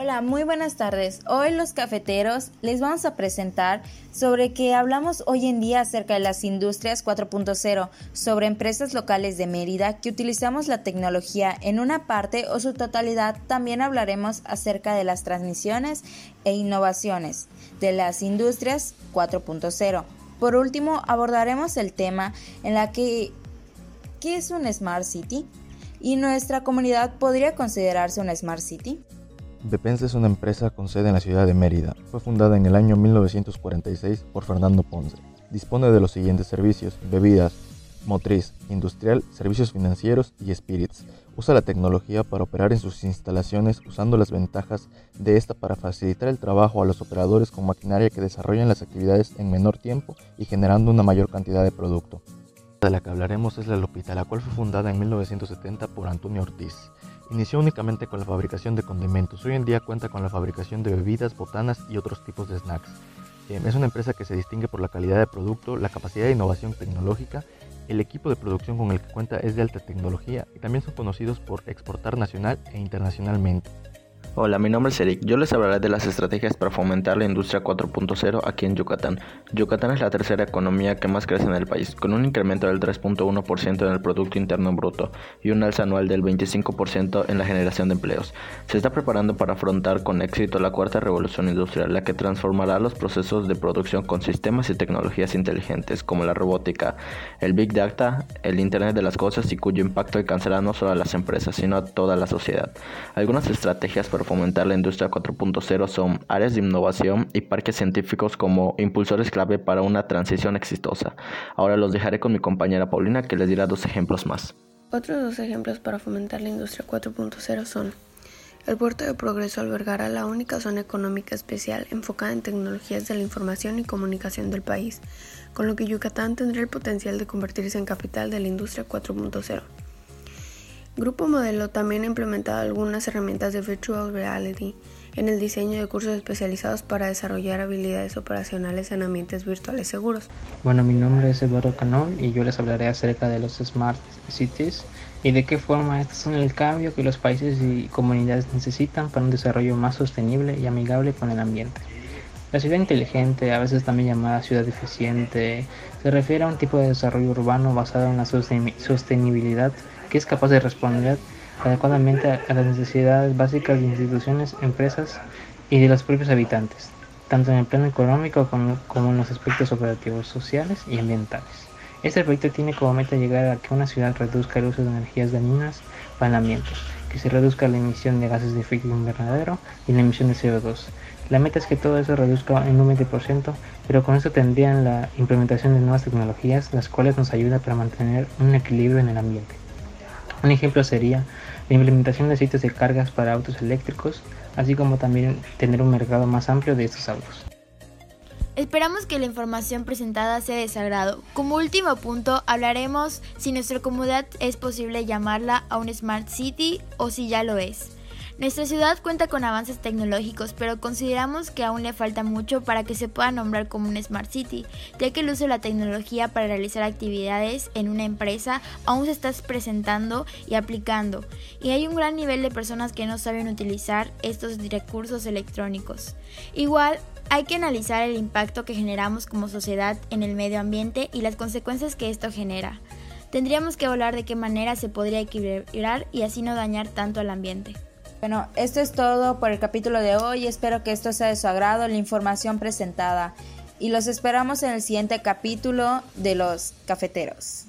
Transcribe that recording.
Hola, muy buenas tardes. Hoy los cafeteros les vamos a presentar sobre que hablamos hoy en día acerca de las industrias 4.0, sobre empresas locales de Mérida que utilizamos la tecnología en una parte o su totalidad. También hablaremos acerca de las transmisiones e innovaciones de las industrias 4.0. Por último, abordaremos el tema en la que ¿qué es un Smart City? ¿Y nuestra comunidad podría considerarse una Smart City? Bepensa es una empresa con sede en la ciudad de Mérida. Fue fundada en el año 1946 por Fernando Ponce. Dispone de los siguientes servicios, bebidas, motriz, industrial, servicios financieros y spirits. Usa la tecnología para operar en sus instalaciones usando las ventajas de esta para facilitar el trabajo a los operadores con maquinaria que desarrollan las actividades en menor tiempo y generando una mayor cantidad de producto. De la que hablaremos es la Lopita, la cual fue fundada en 1970 por Antonio Ortiz. Inició únicamente con la fabricación de condimentos, hoy en día cuenta con la fabricación de bebidas, botanas y otros tipos de snacks. Eh, es una empresa que se distingue por la calidad de producto, la capacidad de innovación tecnológica, el equipo de producción con el que cuenta es de alta tecnología y también son conocidos por exportar nacional e internacionalmente. Hola, mi nombre es Eric. Yo les hablaré de las estrategias para fomentar la industria 4.0 aquí en Yucatán. Yucatán es la tercera economía que más crece en el país, con un incremento del 3.1% en el Producto Interno Bruto y un alza anual del 25% en la generación de empleos. Se está preparando para afrontar con éxito la cuarta revolución industrial, la que transformará los procesos de producción con sistemas y tecnologías inteligentes como la robótica, el Big Data, el Internet de las Cosas y cuyo impacto alcanzará no solo a las empresas, sino a toda la sociedad. Algunas estrategias para fomentar la industria 4.0 son áreas de innovación y parques científicos como impulsores clave para una transición exitosa. Ahora los dejaré con mi compañera Paulina que les dirá dos ejemplos más. Otros dos ejemplos para fomentar la industria 4.0 son el puerto de Progreso albergará la única zona económica especial enfocada en tecnologías de la información y comunicación del país, con lo que Yucatán tendrá el potencial de convertirse en capital de la industria 4.0. Grupo Modelo también ha implementado algunas herramientas de Virtual Reality en el diseño de cursos especializados para desarrollar habilidades operacionales en ambientes virtuales seguros. Bueno, mi nombre es Eduardo Canón y yo les hablaré acerca de los Smart Cities y de qué forma estos son el cambio que los países y comunidades necesitan para un desarrollo más sostenible y amigable con el ambiente. La ciudad inteligente, a veces también llamada ciudad eficiente, se refiere a un tipo de desarrollo urbano basado en la sostenibilidad que es capaz de responder adecuadamente a las necesidades básicas de instituciones, empresas y de los propios habitantes, tanto en el plano económico como, en los aspectos operativos, sociales y ambientales. Este proyecto tiene como meta llegar a que una ciudad reduzca el uso de energías dañinas para el ambiente, que se reduzca la emisión de gases de efecto invernadero y la emisión de CO2. La meta es que todo eso reduzca en un 20%, pero con eso tendrían la implementación de nuevas tecnologías, las cuales nos ayudan para mantener un equilibrio en el ambiente. Un ejemplo sería la implementación de sitios de cargas para autos eléctricos, así como también tener un mercado más amplio de estos autos. Esperamos que la información presentada sea de sagrado. Como último punto, hablaremos si nuestra comunidad es posible llamarla a un Smart City o si ya lo es. Nuestra ciudad cuenta con avances tecnológicos, pero consideramos que aún le falta mucho para que se pueda nombrar como un Smart City, ya que el uso de la tecnología para realizar actividades en una empresa aún se está presentando y aplicando, y hay un gran nivel de personas que no saben utilizar estos recursos electrónicos. Igual, hay que analizar el impacto que generamos como sociedad en el medio ambiente y las consecuencias que esto genera. Tendríamos que hablar de qué manera se podría equilibrar y así no dañar tanto al ambiente. Bueno, esto es todo por el capítulo de hoy. Espero que esto sea de su agrado, la información presentada. Y los esperamos en el siguiente capítulo de Los Cafeteros.